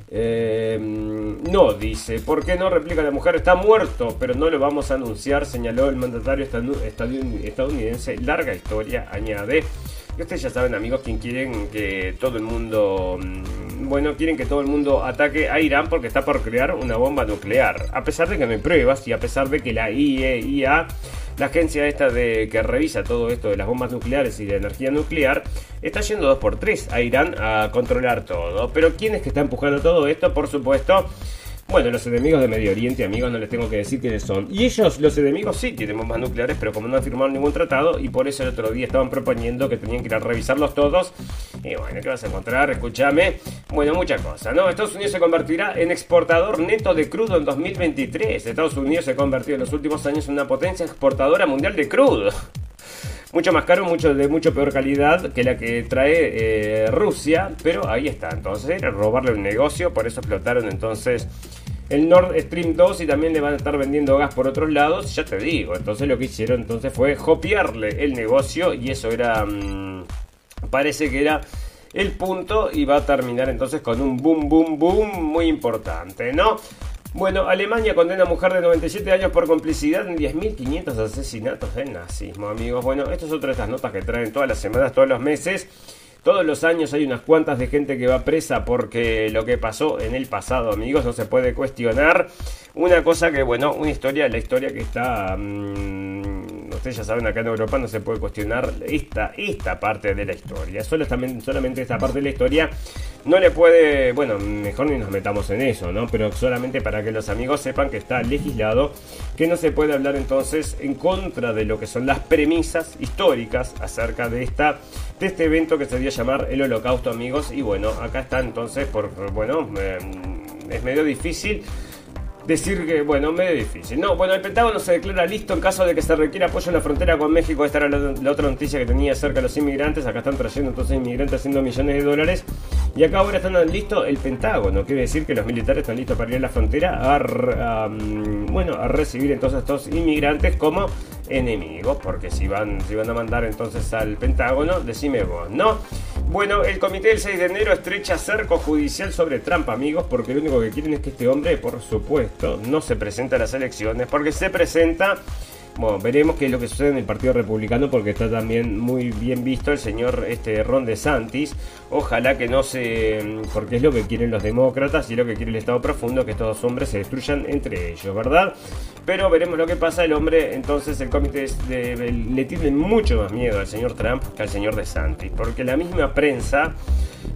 Eh, no, dice, ¿por qué no? Replica la mujer, está muerto, pero no lo vamos a anunciar, señaló el mandatario estadounidense. Larga historia, añade. Y ustedes ya saben, amigos, quien quieren que todo el mundo mm, bueno, quieren que todo el mundo ataque a Irán porque está por crear una bomba nuclear. A pesar de que no hay pruebas y a pesar de que la IEIA, la agencia esta de que revisa todo esto de las bombas nucleares y de energía nuclear, está yendo dos por tres a Irán a controlar todo. Pero ¿quién es que está empujando todo esto? Por supuesto, bueno, los enemigos de Medio Oriente, amigos, no les tengo que decir quiénes son. Y ellos, los enemigos, sí tienen bombas nucleares, pero como no han firmado ningún tratado, y por eso el otro día estaban proponiendo que tenían que ir a revisarlos todos. Y bueno, ¿qué vas a encontrar? Escúchame. Bueno, mucha cosa, ¿no? Estados Unidos se convertirá en exportador neto de crudo en 2023. Estados Unidos se ha convertido en los últimos años en una potencia exportadora mundial de crudo mucho más caro, mucho de mucho peor calidad que la que trae eh, Rusia, pero ahí está. Entonces era robarle un negocio, por eso explotaron entonces el Nord Stream 2 y también le van a estar vendiendo gas por otros lados, ya te digo. Entonces lo que hicieron entonces fue copiarle el negocio y eso era, mm, parece que era el punto y va a terminar entonces con un boom, boom, boom muy importante, ¿no? Bueno, Alemania condena a mujer de 97 años por complicidad en 10.500 asesinatos del nazismo, amigos. Bueno, estas son otras notas que traen todas las semanas, todos los meses. Todos los años hay unas cuantas de gente que va presa porque lo que pasó en el pasado, amigos, no se puede cuestionar. Una cosa que, bueno, una historia, la historia que está... Mmm, ustedes ya saben, acá en Europa no se puede cuestionar esta, esta parte de la historia. Solamente, solamente esta parte de la historia no le puede... Bueno, mejor ni nos metamos en eso, ¿no? Pero solamente para que los amigos sepan que está legislado, que no se puede hablar entonces en contra de lo que son las premisas históricas acerca de esta de este evento que se dio a llamar el Holocausto, amigos. Y bueno, acá está entonces, por bueno, em, es medio difícil decir que, bueno, medio difícil. No, bueno, el Pentágono se declara listo en caso de que se requiera apoyo en la frontera con México. Esta era la, otra noticia que tenía acerca de los inmigrantes. Acá están trayendo entonces inmigrantes haciendo millones de dólares. Y acá ahora están listos el Pentágono. Quiere decir que los militares están listos para ir a la frontera a, mm, bueno, a recibir entonces a estos inmigrantes como enemigos. Porque si van, si van a mandar entonces al Pentágono, decime vos, ¿no? Bueno, el comité del 6 de enero estrecha cerco judicial sobre Trump, amigos, porque lo único que quieren es que este hombre, por supuesto, no se presente a las elecciones, porque se presenta bueno, veremos qué es lo que sucede en el Partido Republicano porque está también muy bien visto el señor este Ron DeSantis. Ojalá que no se... porque es lo que quieren los demócratas y lo que quiere el Estado profundo, que estos hombres se destruyan entre ellos, ¿verdad? Pero veremos lo que pasa. El hombre, entonces, el comité le tiene mucho más miedo al señor Trump que al señor DeSantis, porque la misma prensa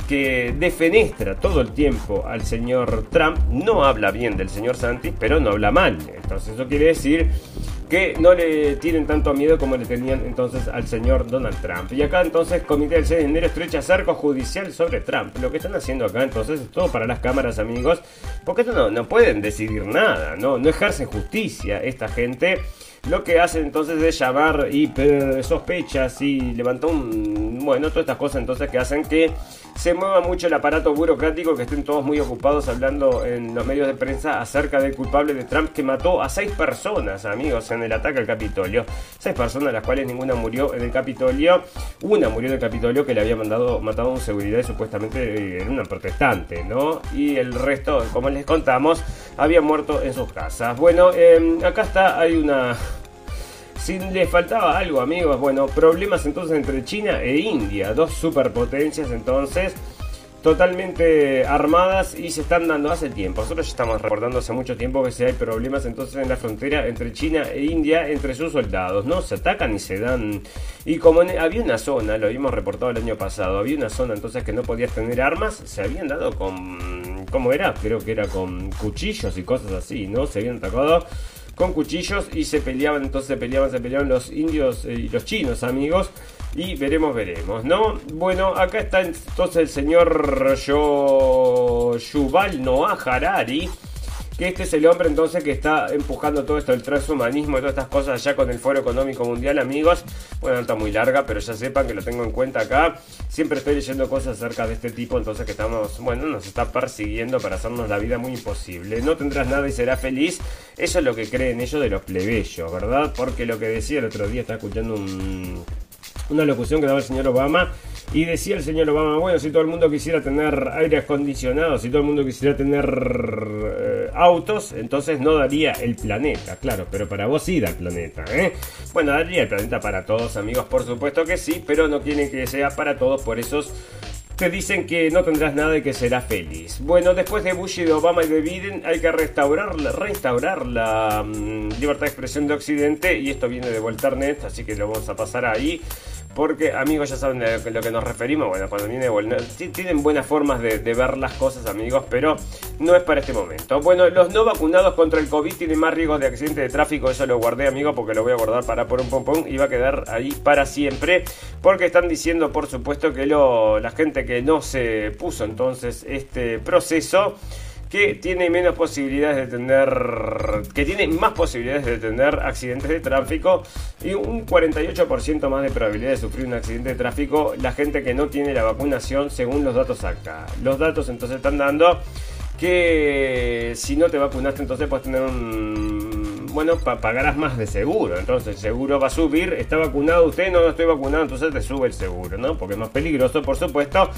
que defenestra todo el tiempo al señor Trump no habla bien del señor Santis, pero no habla mal. Entonces eso quiere decir que no le tienen tanto miedo como le tenían entonces al señor Donald Trump. Y acá entonces Comité del 6 de enero estrecha cerco judicial sobre Trump. Lo que están haciendo acá entonces es todo para las cámaras amigos, porque esto no, no pueden decidir nada, ¿no? no ejercen justicia esta gente. Lo que hacen entonces es llamar y sospechas y levantó un... Bueno, todas estas cosas entonces que hacen que se mueva mucho el aparato burocrático, que estén todos muy ocupados hablando en los medios de prensa acerca del culpable de Trump que mató a seis personas, amigos, en el ataque al Capitolio. Seis personas, las cuales ninguna murió en el Capitolio. Una murió en el Capitolio que le había mandado, matado un seguridad y supuestamente en una protestante, ¿no? Y el resto, como les contamos, había muerto en sus casas. Bueno, em, acá está, hay una si le faltaba algo, amigos, bueno, problemas entonces entre China e India, dos superpotencias entonces totalmente armadas y se están dando hace tiempo. Nosotros ya estamos recordando hace mucho tiempo que si hay problemas entonces en la frontera entre China e India, entre sus soldados, ¿no? Se atacan y se dan. Y como había una zona, lo habíamos reportado el año pasado, había una zona entonces que no podías tener armas, se habían dado con. ¿Cómo era? Creo que era con cuchillos y cosas así, ¿no? Se habían atacado con cuchillos y se peleaban, entonces se peleaban, se peleaban los indios y los chinos, amigos. Y veremos, veremos, ¿no? Bueno, acá está entonces el señor Yuval Noah Harari que este es el hombre entonces que está empujando todo esto, el transhumanismo y todas estas cosas allá con el Foro Económico Mundial, amigos. Bueno, no está muy larga, pero ya sepan que lo tengo en cuenta acá. Siempre estoy leyendo cosas acerca de este tipo, entonces que estamos, bueno, nos está persiguiendo para hacernos la vida muy imposible. No tendrás nada y serás feliz. Eso es lo que creen ellos de los plebeyos, ¿verdad? Porque lo que decía el otro día, estaba escuchando una locución que daba el señor Obama y decía el señor Obama, bueno, si todo el mundo quisiera tener aire acondicionado, si todo el mundo quisiera tener eh, autos, entonces no daría el planeta, claro, pero para vos sí da el planeta, ¿eh? Bueno, daría el planeta para todos, amigos, por supuesto que sí, pero no quieren que sea para todos, por esos te dicen que no tendrás nada y que serás feliz. Bueno, después de Bush y de Obama y de Biden hay que restaurar, restaurar la mm, libertad de expresión de Occidente y esto viene de Volternet, así que lo vamos a pasar ahí. Porque, amigos, ya saben de lo que nos referimos. Bueno, cuando viene tienen buenas formas de, ver las cosas, amigos, pero no es para este momento. Bueno, los no vacunados contra el COVID tienen más riesgos de accidente de tráfico. Eso lo guardé, amigo, porque lo voy a guardar para por un pompón y va a quedar ahí para siempre. Porque están diciendo, por supuesto, que lo, la gente que no se puso entonces este proceso que tiene menos posibilidades de tener, que tiene más posibilidades de tener accidentes de tráfico y un 48% más de probabilidad de sufrir un accidente de tráfico la gente que no tiene la vacunación según los datos acá. Los datos entonces están dando que si no te vacunaste entonces puedes tener un bueno pagarás más de seguro. Entonces el seguro va a subir. Está vacunado usted no, no estoy vacunado. Entonces te sube el seguro no porque es más peligroso por supuesto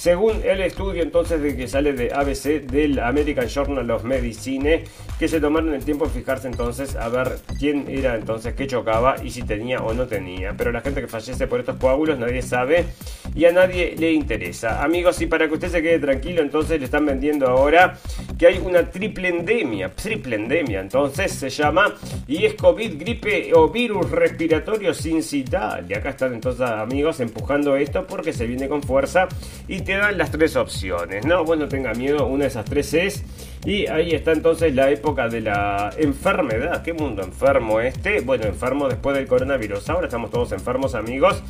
según el estudio entonces de que sale de ABC del American Journal of Medicine, que se tomaron el tiempo de fijarse entonces a ver quién era entonces que chocaba y si tenía o no tenía. Pero la gente que fallece por estos coágulos nadie sabe y a nadie le interesa. Amigos, y para que usted se quede tranquilo, entonces le están vendiendo ahora que hay una triple endemia, triple endemia, entonces se llama, y es COVID, gripe o virus respiratorio sincitale. Y acá están entonces amigos empujando esto porque se viene con fuerza y te dan las tres opciones, ¿no? Bueno, tenga miedo, una de esas tres es. Y ahí está entonces la época de la enfermedad. ¿Qué mundo enfermo este? Bueno, enfermo después del coronavirus. Ahora estamos todos enfermos, amigos.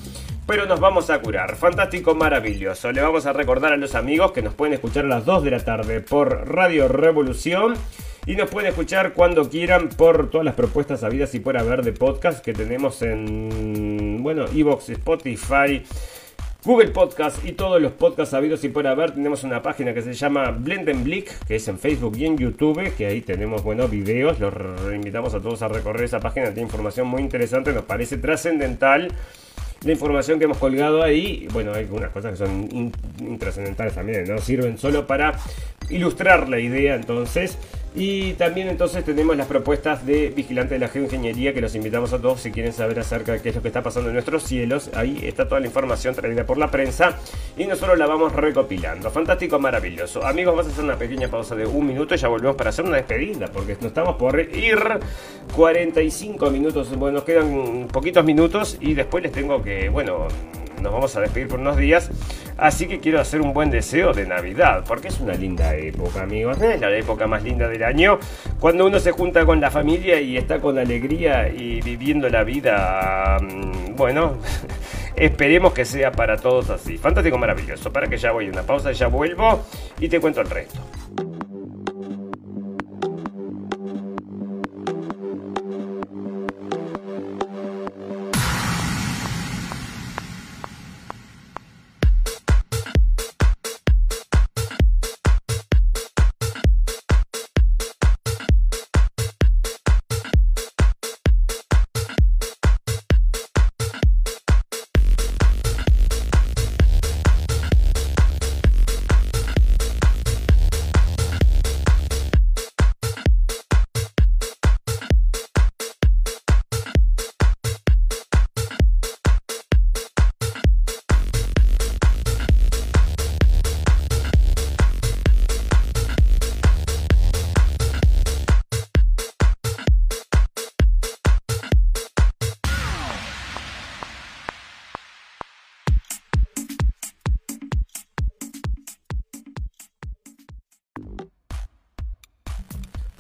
Pero nos vamos a curar. Fantástico, maravilloso. Le vamos a recordar a los amigos que nos pueden escuchar a las 2 de la tarde por Radio Revolución. Y nos pueden escuchar cuando quieran por todas las propuestas habidas y por haber de podcast que tenemos en, bueno, Evox, Spotify, Google Podcast y todos los podcasts habidos y por haber. Tenemos una página que se llama Blendenblick, que es en Facebook y en YouTube, que ahí tenemos buenos videos. Los invitamos a todos a recorrer esa página, tiene información muy interesante, nos parece trascendental la información que hemos colgado ahí, bueno, hay algunas cosas que son intrascendentales también, ¿no? Sirven solo para ilustrar la idea, entonces. Y también entonces tenemos las propuestas de Vigilante de la Geoingeniería que los invitamos a todos si quieren saber acerca de qué es lo que está pasando en nuestros cielos. Ahí está toda la información traída por la prensa y nosotros la vamos recopilando. Fantástico, maravilloso. Amigos, vamos a hacer una pequeña pausa de un minuto y ya volvemos para hacer una despedida porque nos estamos por ir 45 minutos. Bueno, nos quedan poquitos minutos y después les tengo que, bueno, nos vamos a despedir por unos días. Así que quiero hacer un buen deseo de Navidad, porque es una linda época, amigos. Es la época más linda del año, cuando uno se junta con la familia y está con alegría y viviendo la vida, mm, bueno, esperemos que sea para todos así. Fantástico, maravilloso. Para que ya voy a una pausa, ya vuelvo y te cuento el resto.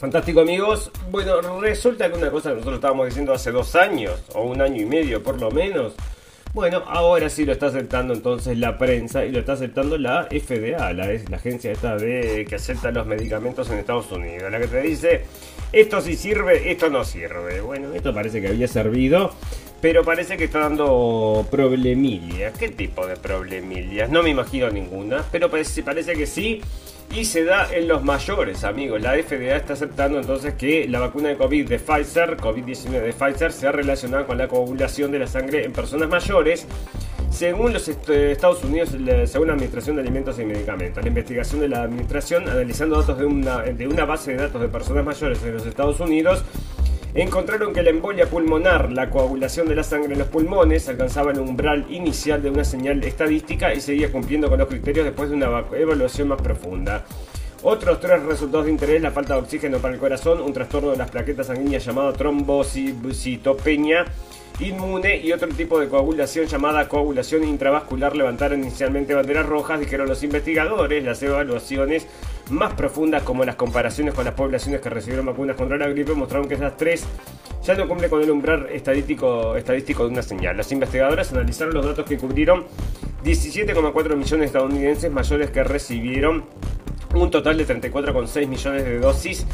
Fantástico amigos. Bueno, resulta que una cosa que nosotros estábamos diciendo hace dos años, o un año y medio por lo menos, bueno, ahora sí lo está aceptando entonces la prensa y lo está aceptando la FDA, la, la agencia esta de que acepta los medicamentos en Estados Unidos, la que te dice, esto sí sirve, esto no sirve. Bueno, esto parece que había servido, pero parece que está dando problemillas. ¿Qué tipo de problemillas? No me imagino ninguna, pero parece, parece que sí y se da en los mayores, amigos. La FDA está aceptando entonces que la vacuna de COVID de Pfizer, COVID-19 de Pfizer, sea relacionada con la coagulación de la sangre en personas mayores. Según los Estados Unidos, según la Administración de Alimentos y Medicamentos, la investigación de la Administración, analizando datos de una, de una base de datos de personas mayores en los Estados Unidos, encontraron que la embolia pulmonar, la coagulación de la sangre en los pulmones, alcanzaba el umbral inicial de una señal estadística y seguía cumpliendo con los criterios después de una evaluación más profunda. Otros tres resultados de interés, la falta de oxígeno para el corazón, un trastorno de las plaquetas sanguíneas llamado trombocitopenia inmune y otro tipo de coagulación llamada coagulación intravascular levantaron inicialmente banderas rojas, dijeron los investigadores. Las evaluaciones más profundas, como las comparaciones con las poblaciones que recibieron vacunas contra la gripe, mostraron que esas tres ya no cumplen con el umbral estadístico, estadístico de una señal. Los investigadores analizaron los datos que cubrieron 17,4 millones de estadounidenses mayores que recibieron un total de 34,6 millones de dosis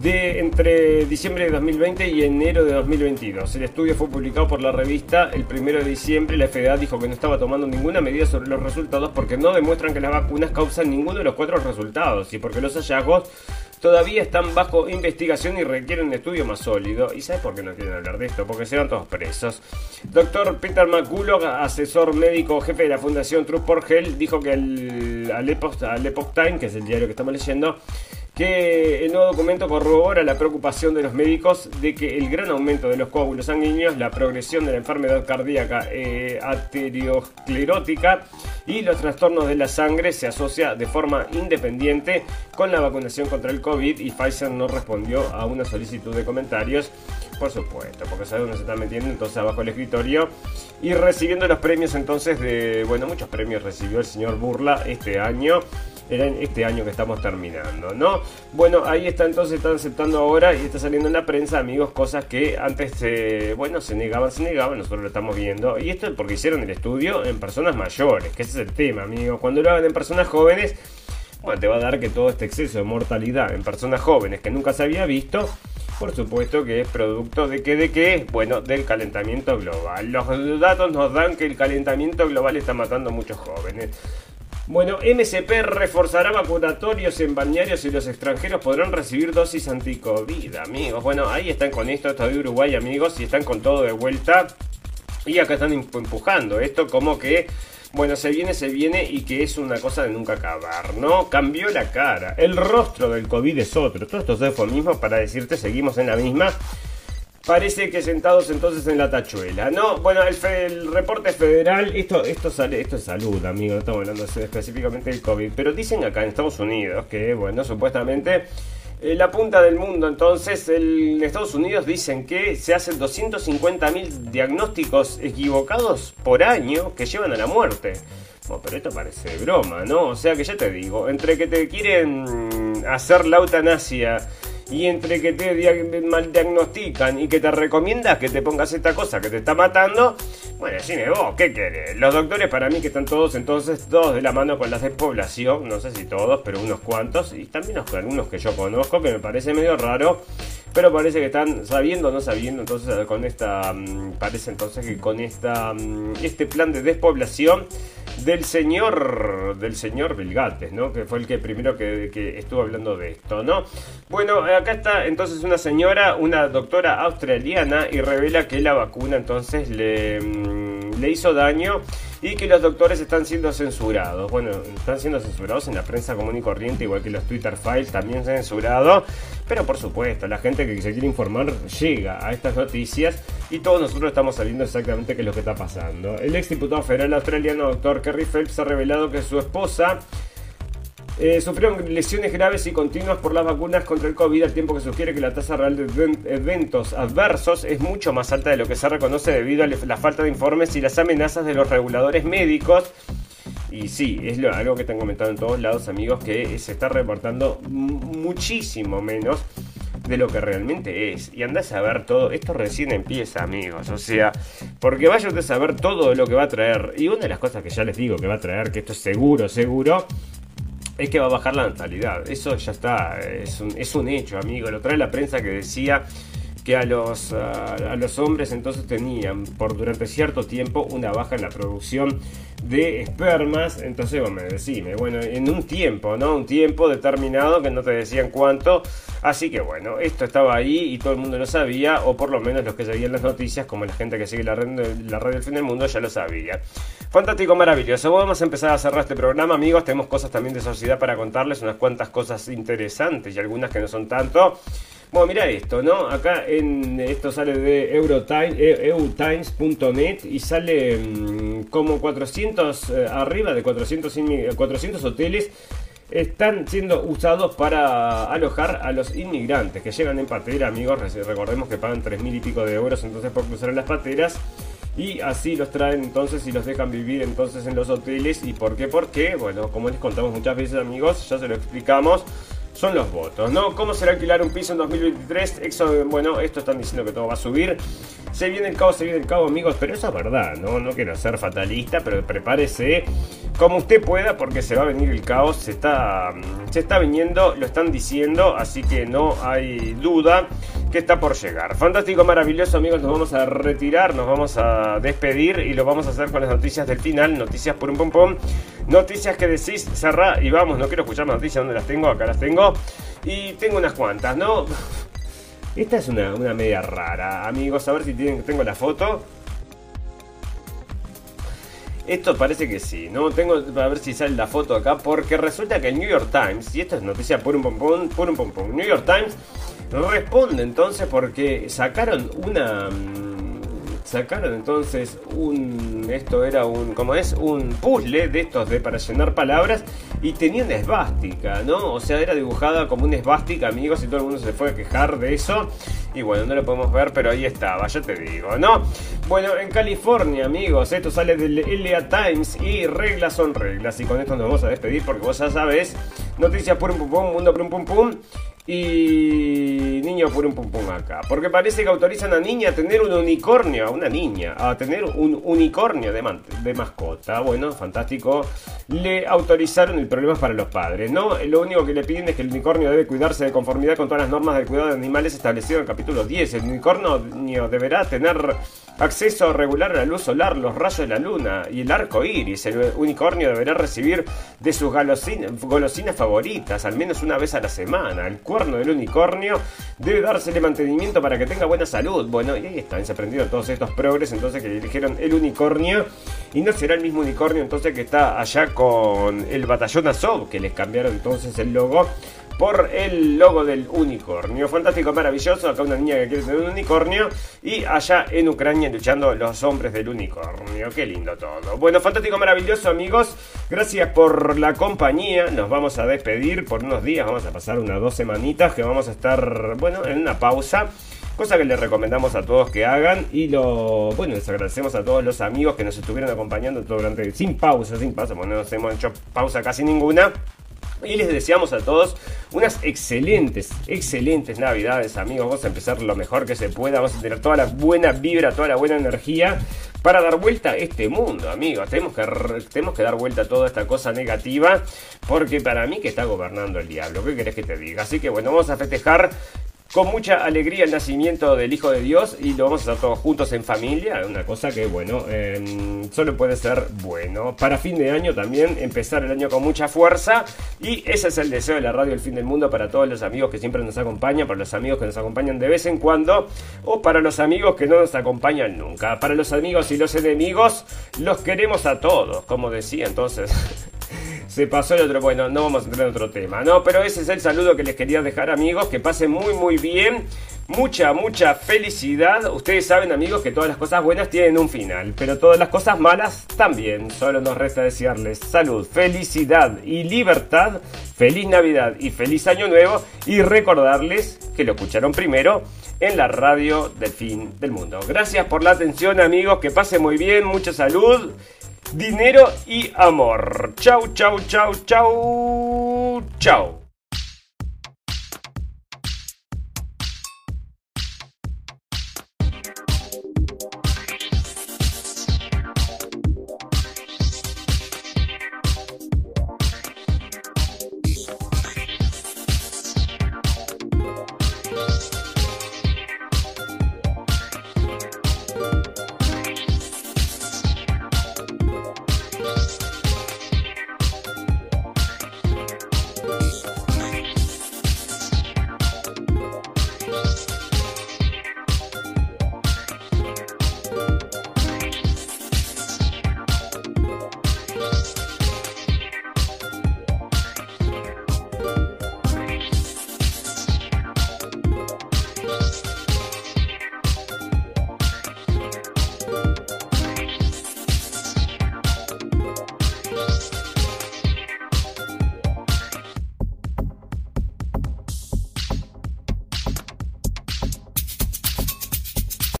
de entre diciembre de 2020 y enero de 2022. El estudio fue publicado por la revista el primero de diciembre. La FDA dijo que no estaba tomando ninguna medida sobre los resultados porque no demuestran que las vacunas causan ninguno de los cuatro resultados y porque los hallazgos todavía están bajo investigación y requieren un estudio más sólido. ¿Y sabes por qué no quieren hablar de esto? Porque se van todos presos. Doctor Peter McCullough, asesor médico jefe de la Fundación True for Health, dijo que al, al Epoch Time, que es el diario que estamos leyendo, que el nuevo documento corrobora la preocupación de los médicos de que el gran aumento de los coágulos sanguíneos, la progresión de la enfermedad cardíaca eh, arteriosclerótica y los trastornos de la sangre se asocia de forma independiente con la vacunación contra el COVID y Pfizer no respondió a una solicitud de comentarios, por supuesto, porque sabe dónde se está metiendo entonces abajo el escritorio. Y recibiendo los premios entonces de, bueno, muchos premios recibió el señor Burla este año en este año que estamos terminando, ¿no? Bueno, ahí está entonces, están aceptando ahora y está saliendo en la prensa, amigos, cosas que antes, bueno, se negaban, se negaban, nosotros lo estamos viendo. Y esto es porque hicieron el estudio en personas mayores, que ese es el tema, amigos. Cuando lo hagan en personas jóvenes, bueno, te va a dar que todo este exceso de mortalidad en personas jóvenes que nunca se había visto, por supuesto que es producto de que, de qué, bueno, del calentamiento global. Los datos nos dan que el calentamiento global está matando a muchos jóvenes. Bueno, MCP reforzará vacunatorios en balnearios y los extranjeros podrán recibir dosis anticovid, amigos. Bueno, ahí están con esto, esto de Uruguay, amigos, y están con todo de vuelta. Y acá están empujando esto como que, bueno, se viene, se viene y que es una cosa de nunca acabar, ¿no? Cambió la cara, el rostro del COVID es otro. Todos estos eufemismos para decirte seguimos en la misma parece que sentados entonces en la tachuela, ¿no? Bueno, el, reporte federal, esto, esto, sale, esto es salud, amigo, estamos hablando específicamente del COVID, pero dicen acá en Estados Unidos que, bueno, supuestamente eh, la punta del mundo, entonces, en Estados Unidos dicen que se hacen 250.000 diagnósticos equivocados por año que llevan a la muerte. Bueno, pero esto parece broma, ¿no? O sea que ya te digo, entre que te quieren hacer la eutanasia y entre que te mal diagnostican y que te recomiendas que te pongas esta cosa que te está matando, bueno, decime vos, ¿qué querés? Los doctores para mí que están todos entonces, todos de la mano con la despoblación, no sé si todos, pero unos cuantos, y también algunos que yo conozco, que me parece medio raro, pero parece que están sabiendo o no sabiendo, entonces con esta, mm, parece entonces que con esta, mm, este plan de despoblación, del señor del señor Vilgates, ¿no? Que fue el que primero que, estuvo hablando de esto, ¿no? Bueno, acá está entonces una señora, una doctora australiana y revela que la vacuna entonces le, mm, le hizo daño y que los doctores están siendo censurados. Bueno, están siendo censurados en la prensa común y corriente, igual que los Twitter files también censurados. Pero por supuesto, la gente que se quiere informar llega a estas noticias y todos nosotros estamos sabiendo exactamente qué es lo que está pasando. El ex diputado federal australiano, doctor Kerry Phelps, ha revelado que su esposa eh, sufrieron lesiones graves y continuas por las vacunas contra el COVID, al tiempo que sugiere que la tasa real de eventos adversos es mucho más alta de lo que se reconoce debido a la falta de informes y las amenazas de los reguladores médicos. Y sí, es algo que están comentando en todos lados, amigos, que se está reportando muchísimo menos de lo que realmente es. Y andás a ver todo, esto recién empieza, amigos. O sea, porque vaya a saber todo lo que va a traer. Y una de las cosas que ya les digo que va a traer, que esto es seguro, seguro, es que va a bajar la natalidad. Eso ya está, es un, es un hecho, amigo. Lo trae la prensa que decía que a los, a, los hombres entonces tenían por durante cierto tiempo una baja en la producción de espermas. Entonces, bueno, decime, bueno, en un tiempo, ¿no? Un tiempo determinado que no te decían cuánto. Así que bueno, esto estaba ahí y todo el mundo lo sabía, o por lo menos los que seguían las noticias, como la gente que sigue la red, la del fin del mundo, ya lo sabía. Fantástico, maravilloso. Vamos a empezar a cerrar este programa, amigos. Tenemos cosas también de sociedad para contarles, unas cuantas cosas interesantes y algunas que no son tanto. Bueno, mira esto, ¿no? Acá en esto sale de Eurotimes, e, eutimes.net y sale mm, como 400, eh, arriba de 400, 400 hoteles están siendo usados para alojar a los inmigrantes que llegan en patera, amigos. Recordemos que pagan 3.000 y pico de euros entonces por cruzar en las pateras. Y así los traen entonces y los dejan vivir entonces en los hoteles. ¿Y por qué? Porque, bueno, como les contamos muchas veces amigos, ya se lo explicamos son los votos, ¿no? ¿Cómo será alquilar un piso en 2023? bueno, esto están diciendo que todo va a subir. Se viene el caos, se viene el caos, amigos, pero eso es verdad, ¿no? No quiero ser fatalista, pero prepárese como usted pueda porque se va a venir el caos, se está, se está viniendo, lo están diciendo, así que no hay duda que está por llegar. Fantástico, maravilloso, amigos, nos vamos a retirar, nos vamos a despedir y lo vamos a hacer con las noticias del final, noticias por un pom pom, noticias que decís, cerrá y vamos, no quiero escuchar más noticias, ¿dónde las tengo? Acá las tengo. Y tengo unas cuantas, ¿no? Esta es una, media rara, amigos. A ver si tengo la foto. Esto parece que sí, ¿no? Tengo a ver si sale la foto acá, porque resulta que el New York Times, y esto es noticia por un pompón, por un pompón, New York Times responde entonces porque sacaron una mm, sacaron entonces un esto era un como es un puzzle de estos de para llenar palabras y tenía una esvástica no o sea era dibujada como una esvástica amigos y todo el mundo se fue a quejar de eso. Y bueno no lo podemos ver pero ahí estaba ya te digo no bueno en California amigos esto sale del LA Times y reglas son reglas. Y con esto nos vamos a despedir porque vos ya sabes noticias por un pum pum mundo por pum pum y niño por un pum pum acá. Porque parece que autorizan a niña a tener un unicornio, a una niña, a tener un unicornio de, mascota. Bueno, fantástico. Le autorizaron el problema para los padres, ¿no? Lo único que le piden es que el unicornio debe cuidarse de conformidad con todas las normas del cuidado de animales establecido en el capítulo 10. El unicornio deberá tener acceso regular a la luz solar, los rayos de la luna y el arco iris. El unicornio deberá recibir de sus golosinas favoritas al menos una vez a la semana. El del unicornio debe dársele mantenimiento para que tenga buena salud. Bueno, y ahí están, se aprendieron todos estos progres entonces que dirigieron el unicornio. Y no será el mismo unicornio entonces que está allá con el batallón Azov, que les cambiaron entonces el logo por el logo del unicornio. Fantástico, maravilloso. Acá una niña que quiere tener un unicornio. Y allá en Ucrania luchando los hombres del unicornio. Qué lindo todo. Bueno, fantástico, maravilloso, amigos. Gracias por la compañía. Nos vamos a despedir por unos días. Vamos a pasar unas dos semanitas que vamos a estar, bueno, en una pausa. cosa que les recomendamos a todos que hagan y lo, bueno, les agradecemos a todos los amigos que nos estuvieron acompañando durante, sin pausa, sin pausa, porque no hemos hecho pausa casi ninguna. Y les deseamos a todos unas excelentes, excelentes navidades, amigos. Vamos a empezar lo mejor que se pueda. Vamos a tener toda la buena vibra, toda la buena energía para dar vuelta a este mundo, amigos. Tenemos que, tenemos que dar vuelta a toda esta cosa negativa. Porque para mí que está gobernando el diablo. ¿Qué querés que te diga? Así que bueno, vamos a festejar con mucha alegría el nacimiento del Hijo de Dios y lo vamos a hacer todos juntos en familia, una cosa que bueno, em, solo puede ser bueno. Para fin de año también empezar el año con mucha fuerza y ese es el deseo de la radio El Fin del Mundo para todos los amigos que siempre nos acompañan, para los amigos que nos acompañan de vez en cuando o para los amigos que no nos acompañan nunca. Para los amigos y los enemigos los queremos a todos, como decía entonces. Se pasó el otro. Bueno, no vamos a entrar en otro tema, ¿no? Pero ese es el saludo que les quería dejar, amigos. Que pasen muy, muy bien. Mucha, mucha felicidad. Ustedes saben, amigos, que todas las cosas buenas tienen un final, pero todas las cosas malas también. Solo nos resta desearles salud, felicidad y libertad. Feliz Navidad y feliz Año Nuevo. Y recordarles que lo escucharon primero en la radio del fin del mundo. Gracias por la atención, amigos. Que pasen muy bien. Mucha salud dinero y amor. Chau, chau, chau, chau, chau.